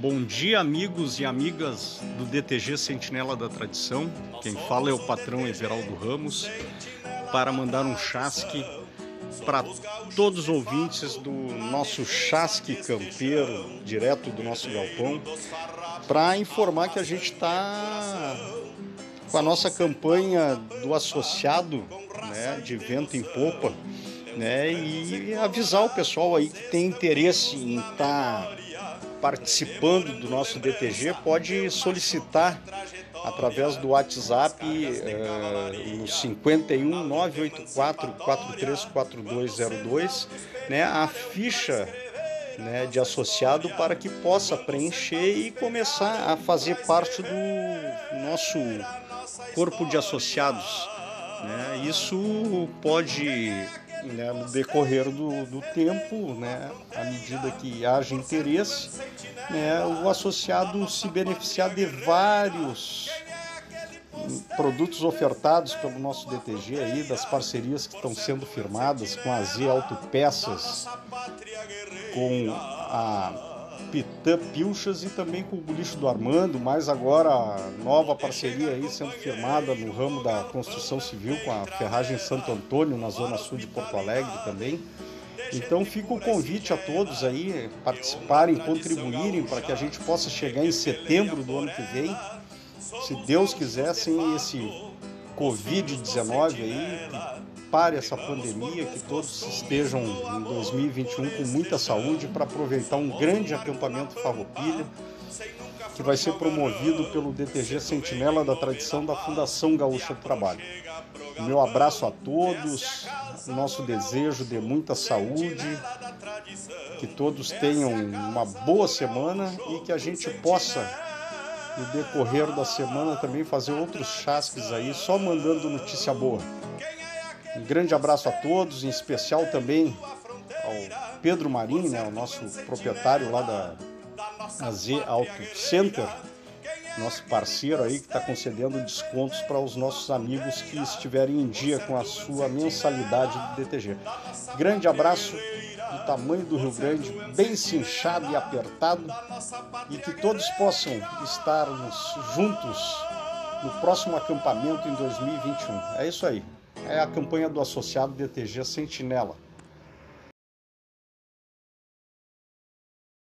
Bom dia, amigos e amigas do DTG Sentinela da Tradição. Quem fala é o patrão Everaldo Ramos, para mandar um chasque para todos os ouvintes do nosso chasque campeiro, direto do nosso galpão, para informar que a gente está com a nossa campanha do associado né, de vento em popa, né, e avisar o pessoal aí que tem interesse em estar tá participando do nosso DTG pode solicitar através do WhatsApp uh, no 51 984 434202 né, a ficha né, de associado para que possa preencher e começar a fazer parte do nosso corpo de associados. Né? Isso pode né, no decorrer do, do tempo, né, à medida que haja interesse, né, o associado se beneficiar de vários produtos ofertados pelo nosso DTG aí, das parcerias que estão sendo firmadas com a Z Autopeças, com a Pitã Pilchas e também com o Bulicho do Armando, mais agora nova parceria aí sendo firmada no ramo da construção civil com a Ferragem Santo Antônio, na zona sul de Porto Alegre também. Então fica o convite a todos aí participarem, contribuírem para que a gente possa chegar em setembro do ano que vem, se Deus quiser, sem esse Covid-19 aí, pare essa pandemia, que todos estejam em 2021 com muita saúde para aproveitar um grande acampamento Farroupilha, que vai ser promovido pelo DTG Sentinela da Tradição da Fundação Gaúcha do Trabalho. Meu abraço a todos, nosso desejo de muita saúde, que todos tenham uma boa semana e que a gente possa no decorrer da semana também fazer outros chasques aí, só mandando notícia boa. Um grande abraço a todos, em especial também ao Pedro Marim, né, o nosso proprietário lá da AZ Auto Center, nosso parceiro aí que está concedendo descontos para os nossos amigos que estiverem em dia com a sua mensalidade do DTG. Grande abraço do tamanho do Rio Grande, bem cinchado e apertado, e que todos possam estarmos juntos no próximo acampamento em 2021. É isso aí é a campanha do associado DTG Sentinela.